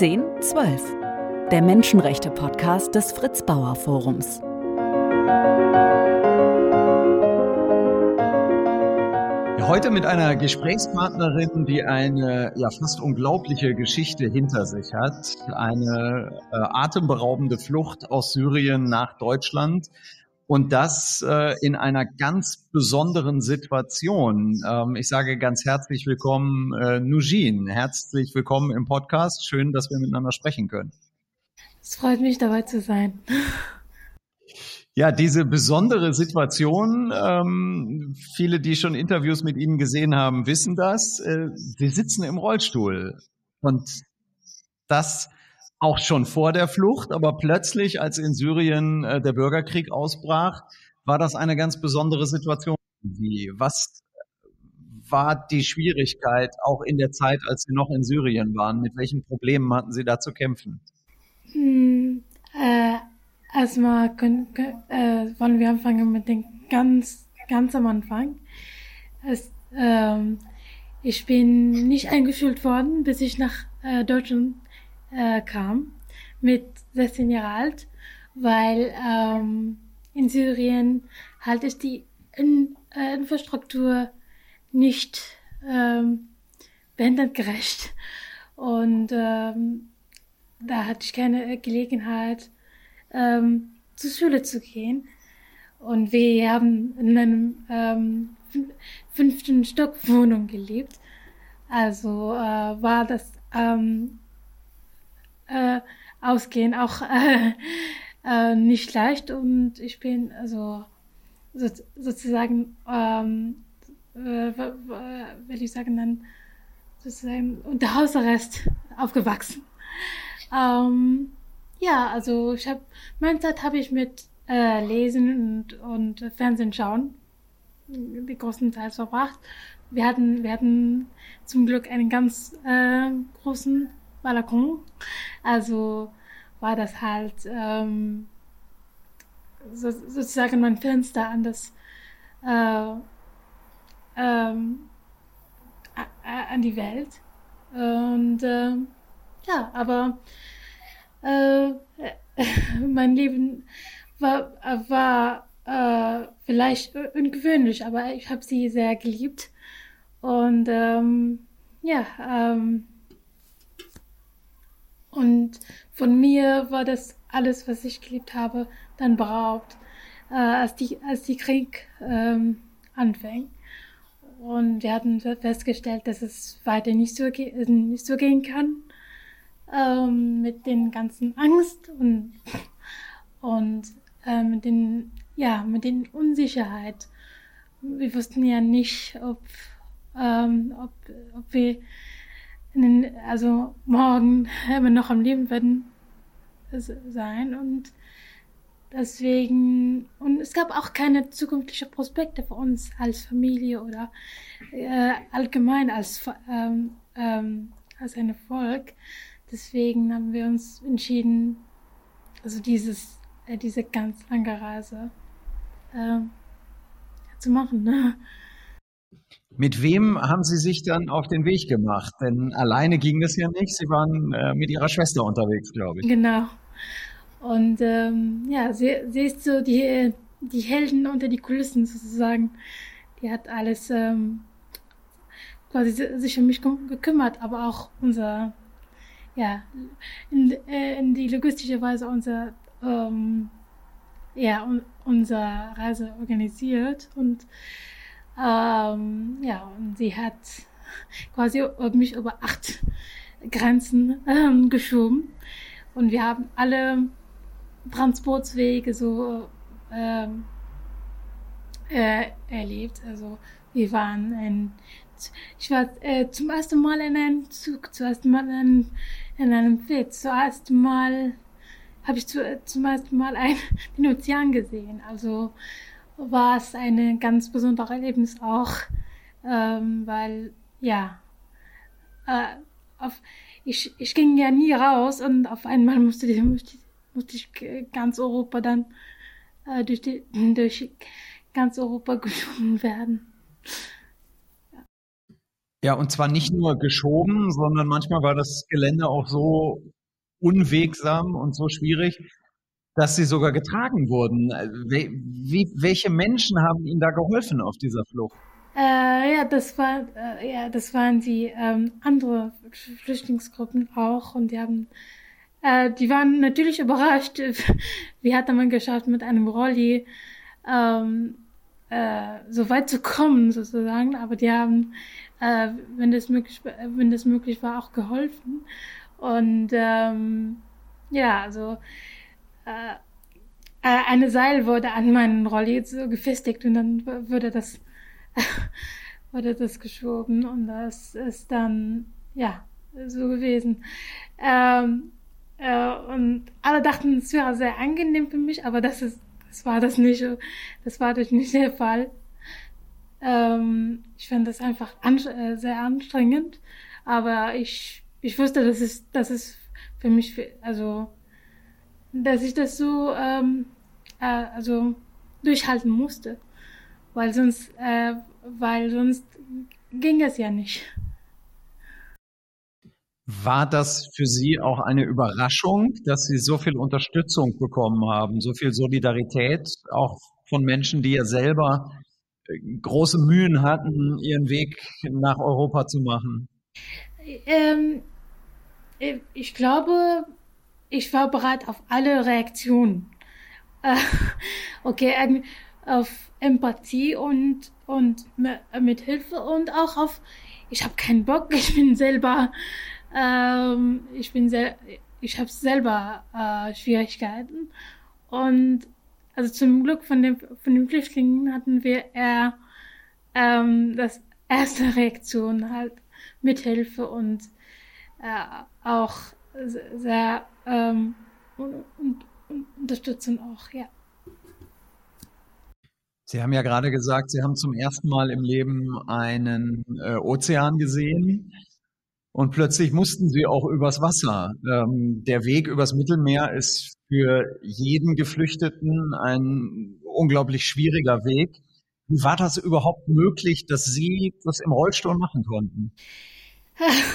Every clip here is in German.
1012, der Menschenrechte-Podcast des Fritz Bauer Forums. Heute mit einer Gesprächspartnerin, die eine ja fast unglaubliche Geschichte hinter sich hat. Eine äh, atemberaubende Flucht aus Syrien nach Deutschland. Und das äh, in einer ganz besonderen Situation. Ähm, ich sage ganz herzlich willkommen, äh, Nujin. Herzlich willkommen im Podcast. Schön, dass wir miteinander sprechen können. Es freut mich, dabei zu sein. Ja, diese besondere Situation, ähm, viele, die schon Interviews mit Ihnen gesehen haben, wissen das. Äh, Sie sitzen im Rollstuhl und das auch schon vor der Flucht, aber plötzlich, als in Syrien äh, der Bürgerkrieg ausbrach, war das eine ganz besondere Situation. Was war die Schwierigkeit auch in der Zeit, als Sie noch in Syrien waren? Mit welchen Problemen hatten Sie da zu kämpfen? Hm, äh, erstmal können, äh, wollen wir anfangen mit dem ganz, ganz am Anfang. Es, ähm, ich bin nicht eingeschult worden, bis ich nach äh, Deutschland äh, kam, mit 16 Jahren alt, weil ähm, in Syrien halt ist die in, äh, Infrastruktur nicht ähm, behindertgerecht. Und ähm, da hatte ich keine Gelegenheit, ähm, zur Schule zu gehen. Und wir haben in einem ähm, fünften Stock Wohnung gelebt. Also äh, war das ähm, äh, Ausgehen auch äh, äh, nicht leicht und ich bin also so, sozusagen ähm, äh, will ich sagen dann sozusagen unter Hausarrest aufgewachsen. Ähm, ja, also ich habe meine Zeit habe ich mit äh, Lesen und, und Fernsehen schauen die großen Teil verbracht. Wir hatten wir hatten zum Glück einen ganz äh, großen Balkon. Also war das halt ähm, so, sozusagen mein Fenster an das äh, ähm, an die Welt. Und äh, ja, aber äh, mein Leben war, war äh, vielleicht ungewöhnlich, aber ich habe sie sehr geliebt. Und ähm, ja, ähm, und von mir war das alles, was ich geliebt habe, dann beraubt, äh, als, die, als die Krieg ähm, anfing. Und wir hatten festgestellt, dass es weiter nicht so, nicht so gehen kann ähm, mit den ganzen Angst und, und äh, mit den ja mit den Unsicherheit. Wir wussten ja nicht, ob ähm, ob, ob wir den, also morgen immer noch am Leben werden sein und deswegen und es gab auch keine zukünftige Prospekte für uns als Familie oder äh, allgemein als ähm, ähm, als ein Volk. Deswegen haben wir uns entschieden, also dieses äh, diese ganz lange Reise äh, zu machen. Ne? Mit wem haben Sie sich dann auf den Weg gemacht? Denn alleine ging es ja nicht. Sie waren äh, mit Ihrer Schwester unterwegs, glaube ich. Genau. Und ähm, ja, sie, sie ist so die, die Helden unter die Kulissen sozusagen. Die hat alles ähm, quasi sich um mich gekümmert, aber auch unser, ja, in, äh, in die logistische Weise unser, ähm, ja, un, unser Reise organisiert und ähm, ja, und sie hat quasi mich über acht Grenzen ähm, geschoben. Und wir haben alle Transportwege so ähm, äh, erlebt. Also wir waren in, ich war äh, zum ersten Mal in einem Zug, zum ersten Mal in, in einem Fit, zum ersten Mal habe ich zu, zum ersten Mal ein, den Ozean gesehen. Also war es ein ganz besonderes Erlebnis auch, ähm, weil ja, äh, auf, ich, ich ging ja nie raus und auf einmal musste, die, musste, musste ich ganz Europa dann äh, durch, die, durch ganz Europa geschoben werden. Ja. Ja, und zwar nicht nur geschoben, sondern manchmal war das Gelände auch so unwegsam und so schwierig, dass sie sogar getragen wurden. Wie, welche Menschen haben Ihnen da geholfen auf dieser Flucht? Äh, ja, das war, äh, ja, das waren die ähm, andere Flüchtlingsgruppen auch und die haben, äh, die waren natürlich überrascht. Wie hat man geschafft, mit einem Rolli ähm, äh, so weit zu kommen sozusagen? Aber die haben, äh, wenn das möglich, wenn das möglich war, auch geholfen. Und ähm, ja, also äh, äh, eine Seil wurde an meinen Rolli so gefestigt und dann wurde das wurde das geschoben und das ist dann ja so gewesen. Ähm, äh, und alle dachten, es wäre sehr angenehm für mich, aber das ist, das war das nicht, das war das nicht der Fall. Ähm, ich fand das einfach an, äh, sehr anstrengend, aber ich, ich wusste, dass es, dass es für mich, also dass ich das so ähm, äh, also durchhalten musste, weil sonst, äh, weil sonst ging es ja nicht. War das für Sie auch eine Überraschung, dass Sie so viel Unterstützung bekommen haben, so viel Solidarität, auch von Menschen, die ja selber äh, große Mühen hatten, ihren Weg nach Europa zu machen? Ähm, ich glaube, ich war bereit auf alle Reaktionen. Äh, okay, auf Empathie und, und mit Hilfe und auch auf, ich habe keinen Bock, ich bin selber, ähm, ich bin sehr, ich habe selber äh, Schwierigkeiten. Und also zum Glück von, dem, von den Flüchtlingen hatten wir eher ähm, das erste Reaktion halt mit Hilfe und äh, auch sehr ähm, und, und, und unterstützen auch, ja. Sie haben ja gerade gesagt, Sie haben zum ersten Mal im Leben einen äh, Ozean gesehen und plötzlich mussten Sie auch übers Wasser. Ähm, der Weg übers Mittelmeer ist für jeden Geflüchteten ein unglaublich schwieriger Weg. Wie war das überhaupt möglich, dass Sie das im Rollstuhl machen konnten?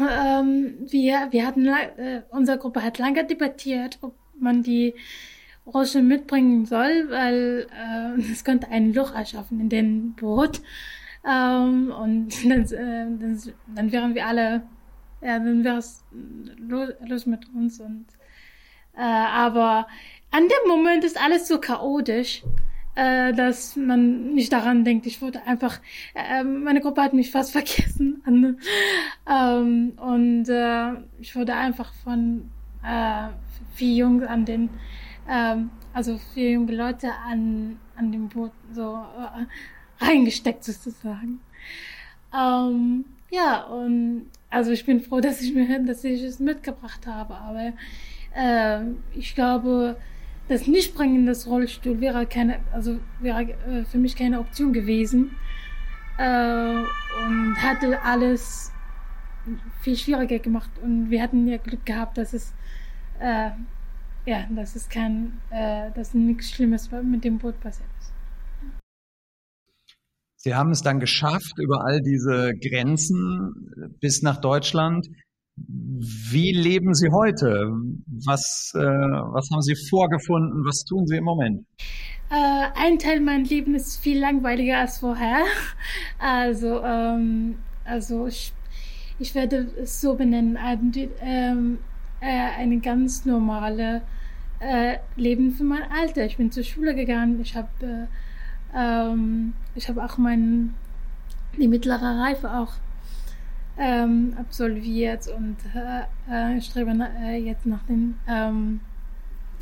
Ähm, wir, wir hatten, äh, unsere Gruppe hat lange debattiert, ob man die Rollstuhl mitbringen soll, weil äh, es könnte ein Loch erschaffen in dem Boot. Ähm, und dann, äh, dann, dann wären wir alle, ja, dann wäre es los, los mit uns. Und, äh, aber an dem Moment ist alles so chaotisch äh, dass man nicht daran denkt. Ich wurde einfach, äh, meine Gruppe hat mich fast vergessen. ähm, und äh, ich wurde einfach von äh, vier Jungs an den, ähm, also vier junge Leute an, an dem Boot so äh, reingesteckt sozusagen. Ähm, ja, und also ich bin froh, dass ich mir, dass ich es mitgebracht habe, aber äh, ich glaube, das Nichtbringen des Rollstuhl wäre keine, also wäre äh, für mich keine Option gewesen äh, und hatte alles viel schwieriger gemacht und wir hatten ja Glück gehabt, dass es äh, ja, dass es kein, äh, dass nichts Schlimmes mit dem Boot passiert ist. Sie haben es dann geschafft, über all diese Grenzen bis nach Deutschland. Wie leben Sie heute? Was, äh, was haben Sie vorgefunden? Was tun Sie im Moment? Äh, ein Teil meines Lebens ist viel langweiliger als vorher. Also, ähm, also ich, ich werde es so benennen, ähm, äh, eine ganz normale äh, Leben für mein Alter. Ich bin zur Schule gegangen, ich habe äh, ähm, habe auch mein, die mittlere Reife auch ähm, absolviert und äh, äh, strebe äh, jetzt nach den ähm,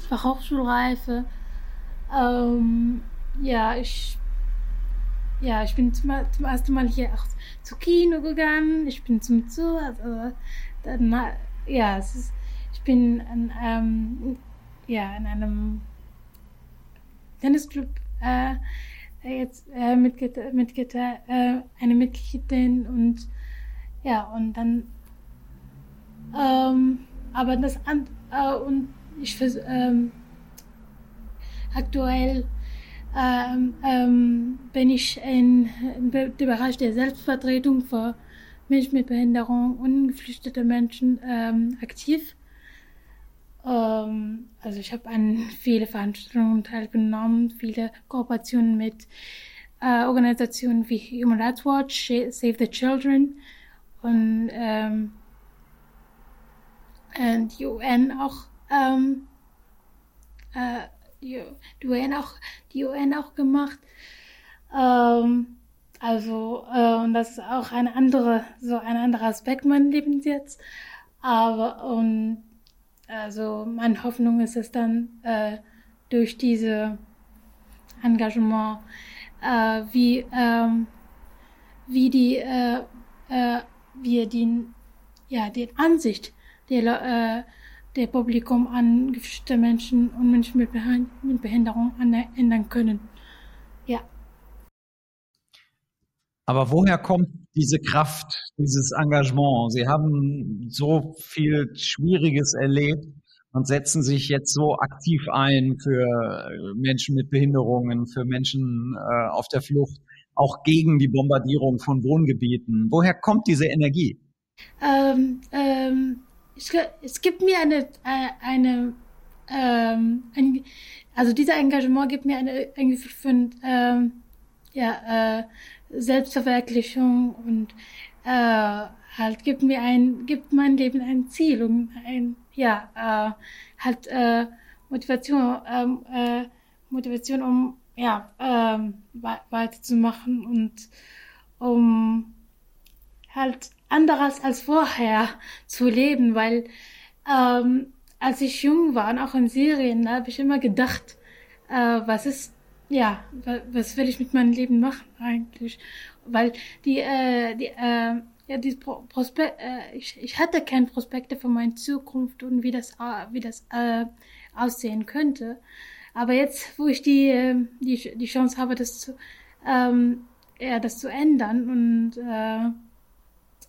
Fachhochschulreife. Ähm, ja, ich ja, ich bin zum, zum ersten Mal hier auch zu Kino gegangen. Ich bin zum Zoo. Also, dann, ja, es ist, ich bin an, ähm, ja, in einem Tennisclub äh, jetzt äh, Mitglied, Mitglied äh, eine Mitgliedin und ja, und dann, ähm, aber das, äh, und ich ähm, aktuell ähm, ähm, bin ich in, im Bereich der Selbstvertretung für, Menschen mit Behinderung und geflüchtete Menschen ähm, aktiv. Ähm, also ich habe an viele Veranstaltungen teilgenommen, viele Kooperationen mit äh, Organisationen wie Human Rights Watch, Save the Children und, ähm, und die UN auch ähm, äh, die, UN auch die UN auch gemacht. Ähm, also äh, und das ist auch ein andere so ein anderer Aspekt meines Lebens jetzt. Aber und also meine Hoffnung ist es dann äh, durch diese Engagement äh, wie ähm, wie die äh, äh, wie die ja die Ansicht der äh, der Publikum an geflüchtete Menschen und Menschen mit, mit Behinderung ändern können. Ja. Aber woher kommt diese Kraft, dieses Engagement? Sie haben so viel Schwieriges erlebt und setzen sich jetzt so aktiv ein für Menschen mit Behinderungen, für Menschen äh, auf der Flucht, auch gegen die Bombardierung von Wohngebieten. Woher kommt diese Energie? Ähm, ähm, es, es gibt mir eine, äh, eine ähm, ein, also dieser Engagement gibt mir eine, ein Gefühl von ähm, ja, äh, Selbstverwirklichung und äh, halt gibt mir ein, gibt mein Leben ein Ziel und ein, ja, äh, halt äh, Motivation, ähm, äh, Motivation, um ja, ähm, weiterzumachen und um halt anderes als vorher zu leben, weil ähm, als ich jung war und auch in Syrien, habe ich immer gedacht, äh, was ist, ja, was will ich mit meinem Leben machen eigentlich? Weil die, äh, die, äh, ja, die Prospekt, äh, ich, ich hatte keine Prospekte für meine Zukunft und wie das, äh, wie das äh, aussehen könnte. Aber jetzt, wo ich die, äh, die, die Chance habe, das zu, ähm, ja, das zu ändern und äh,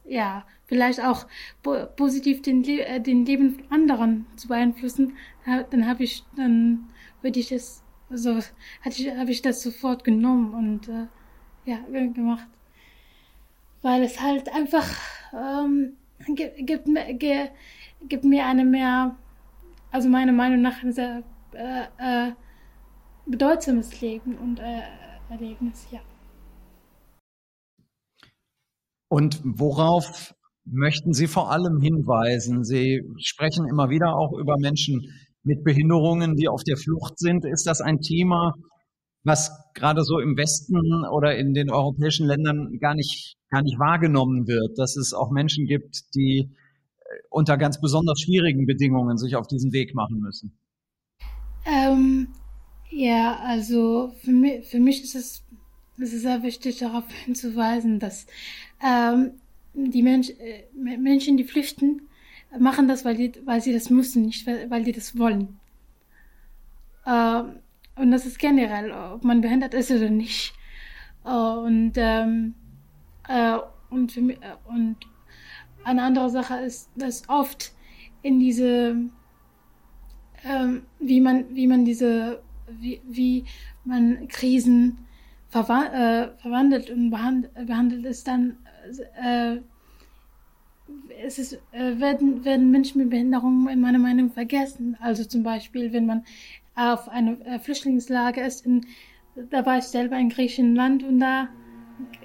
ja, vielleicht auch positiv den, äh, den Leben anderen zu beeinflussen, dann habe ich, dann würde ich das, also hatte ich, habe ich das sofort genommen und äh, ja, gemacht. Weil es halt einfach ähm, gibt, gibt, gibt mir eine mehr, also meiner Meinung nach ein sehr äh, äh, bedeutsames Leben und äh, Erlebnis, ja. Und worauf möchten Sie vor allem hinweisen? Sie sprechen immer wieder auch über Menschen mit Behinderungen, die auf der Flucht sind. Ist das ein Thema, was gerade so im Westen oder in den europäischen Ländern gar nicht, gar nicht wahrgenommen wird, dass es auch Menschen gibt, die äh, unter ganz besonders schwierigen Bedingungen sich auf diesen Weg machen müssen? Ähm, ja, also für mich, für mich ist es, es ist sehr wichtig, darauf hinzuweisen, dass ähm, die Mensch, äh, Menschen, die flüchten, machen das, weil, die, weil sie das müssen, nicht weil, die das wollen. Ähm, und das ist generell, ob man behindert ist oder nicht. Äh, und, ähm, äh, und, für mich, äh, und eine andere Sache ist, dass oft in diese, ähm, wie man, wie man diese, wie, wie man Krisen verwa äh, verwandelt und behand behandelt ist dann äh, es ist, äh, werden, werden Menschen mit Behinderungen in meiner Meinung vergessen. Also zum Beispiel, wenn man auf einer äh, Flüchtlingslager ist, in, da war ich selber in Griechenland und da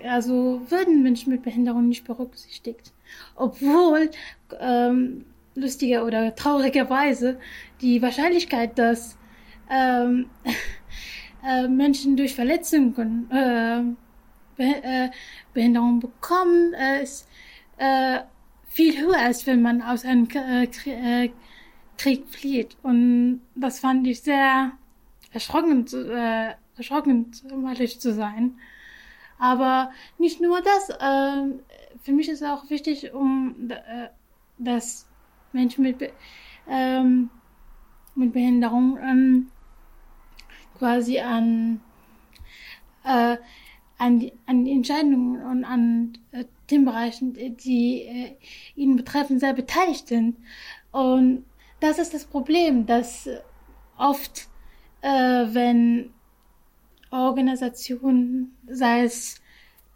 also würden Menschen mit Behinderungen nicht berücksichtigt. Obwohl ähm, lustiger oder traurigerweise die Wahrscheinlichkeit, dass ähm, äh, Menschen durch Verletzungen äh, Be Behinderung bekommen, äh, ist äh, viel höher, als wenn man aus einem äh, äh, Krieg flieht. Und das fand ich sehr erschrockend, äh, erschrockend, um ehrlich zu sein. Aber nicht nur das, äh, für mich ist auch wichtig, um äh, dass Menschen mit, ähm, mit Behinderung ähm, quasi an äh, an die, an die Entscheidungen und an äh, den Bereichen, die äh, ihn betreffen, sehr beteiligt sind. Und das ist das Problem, dass oft, äh, wenn Organisationen, sei es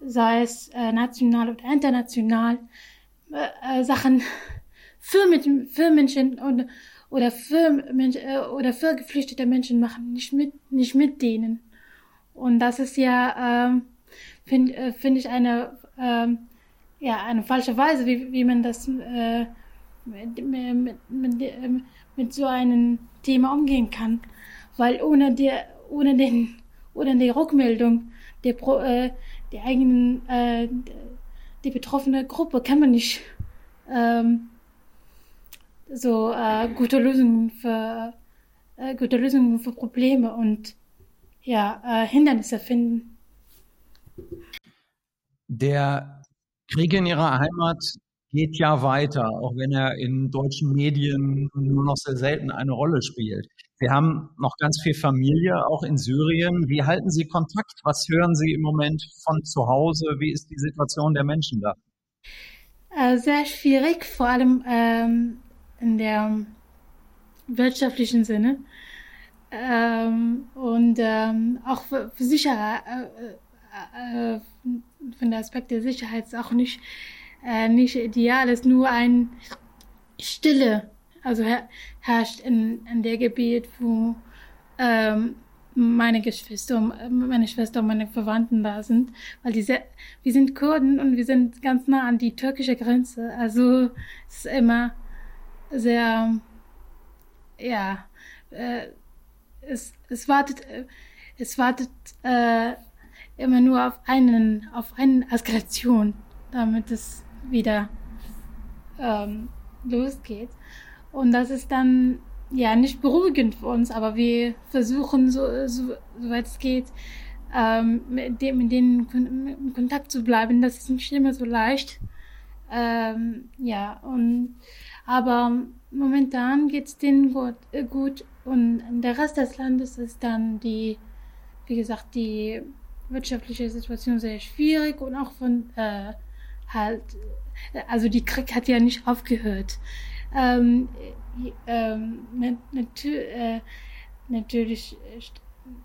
sei es äh, national oder international, äh, äh Sachen für, mit, für Menschen und, oder, für Mensch, äh, oder für geflüchtete Menschen machen, nicht mit, nicht mit denen. Und das ist ja, ähm, finde äh, find ich, eine, ähm, ja, eine falsche Weise, wie, wie man das äh, mit, mit, mit, mit so einem Thema umgehen kann. Weil ohne, die, ohne, den, ohne die Rückmeldung der, äh, der eigenen, äh, die betroffene Gruppe kann man nicht ähm, so äh, gute Lösungen für äh, gute Lösungen für Probleme und ja äh, Hindernisse finden. Der Krieg in ihrer Heimat geht ja weiter, auch wenn er in deutschen Medien nur noch sehr selten eine Rolle spielt. Sie haben noch ganz viel Familie, auch in Syrien. Wie halten Sie Kontakt? Was hören Sie im Moment von zu Hause? Wie ist die Situation der Menschen da? Äh, sehr schwierig, vor allem ähm, in der wirtschaftlichen Sinne. Ähm, und ähm, auch für, für Sicherheit, äh, äh, von der Aspekt der Sicherheit ist auch nicht, äh, nicht ideal, ist nur ein Stille, also her herrscht in, in der Gebiet, wo ähm, meine Geschwister, meine Schwester und meine Verwandten da sind, weil die sehr, wir sind Kurden und wir sind ganz nah an die türkische Grenze. Also es ist immer sehr, ja, äh, es, es wartet, äh, es wartet äh, immer nur auf einen, auf eine Eskalation, damit es wieder ähm, losgeht. Und das ist dann ja nicht beruhigend für uns, aber wir versuchen, so, so, soweit es geht, ähm, mit, dem, mit denen in Kontakt zu bleiben. Das ist nicht immer so leicht. Ähm, ja, und aber momentan geht's denen gut, äh, gut und der Rest des Landes ist dann die, wie gesagt, die wirtschaftliche Situation sehr schwierig und auch von äh, halt, also die Krieg hat ja nicht aufgehört. Ähm, ähm, nat äh, natürlich,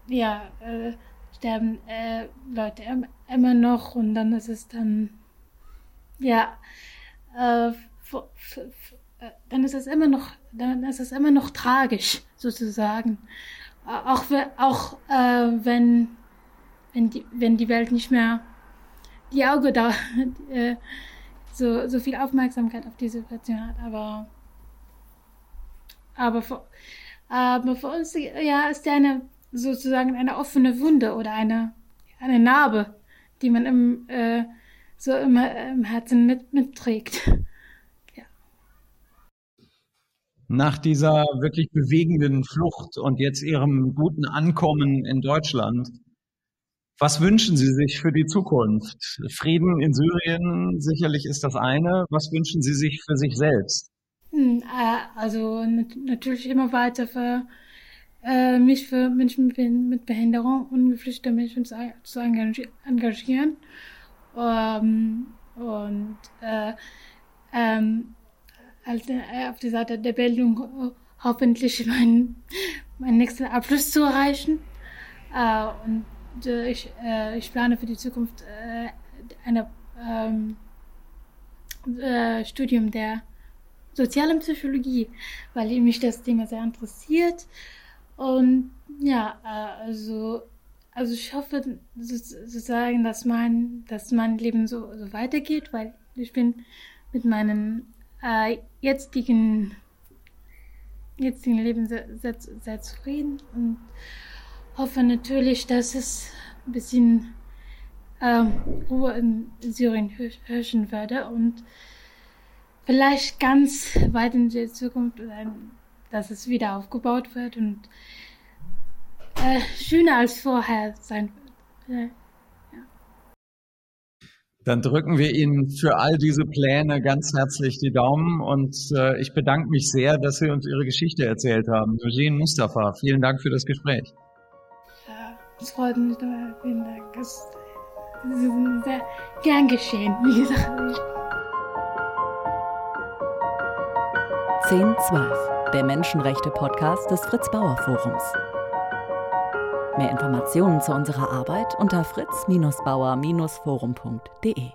ja, äh, sterben äh, Leute immer noch und dann ist es dann, ja, äh, dann ist es immer noch, dann ist es immer noch tragisch, sozusagen. Auch, auch äh, wenn, wenn, die, wenn die Welt nicht mehr die Auge da äh, so, so viel Aufmerksamkeit auf die Situation hat. Aber, aber, für, aber für uns ja, ist ja eine sozusagen eine offene Wunde oder eine, eine Narbe, die man im, äh, so immer im Herzen mit, mitträgt. Nach dieser wirklich bewegenden Flucht und jetzt Ihrem guten Ankommen in Deutschland, was wünschen Sie sich für die Zukunft? Frieden in Syrien sicherlich ist das eine. Was wünschen Sie sich für sich selbst? Hm, äh, also natürlich immer weiter für äh, mich für Menschen mit Behinderung und geflüchtete Menschen zu engagieren. Um, ähm, und äh, ähm, äh, auf der Seite der Bildung äh, hoffentlich meinen, meinen nächsten Abschluss zu erreichen. Äh, und ich, ich plane für die Zukunft ein ähm, Studium der sozialen Psychologie, weil mich das Thema sehr interessiert. Und ja, also, also ich hoffe sozusagen, dass mein, dass mein Leben so, so weitergeht, weil ich bin mit meinen äh, jetzigen, jetzigen Leben sehr, sehr, sehr zufrieden und hoffe natürlich, dass es ein bisschen ähm, Ruhe in Syrien herrschen werde und vielleicht ganz weit in der Zukunft, dass es wieder aufgebaut wird und äh, schöner als vorher sein wird. Dann drücken wir Ihnen für all diese Pläne ganz herzlich die Daumen und äh, ich bedanke mich sehr, dass Sie uns Ihre Geschichte erzählt haben. Eugene Mustafa, vielen Dank für das Gespräch. Ja, es freut mich, vielen Dank. Es ist sehr gern geschehen, wie gesagt. 1012, der Menschenrechte-Podcast des Fritz-Bauer-Forums. Mehr Informationen zu unserer Arbeit unter fritz-bauer-forum.de.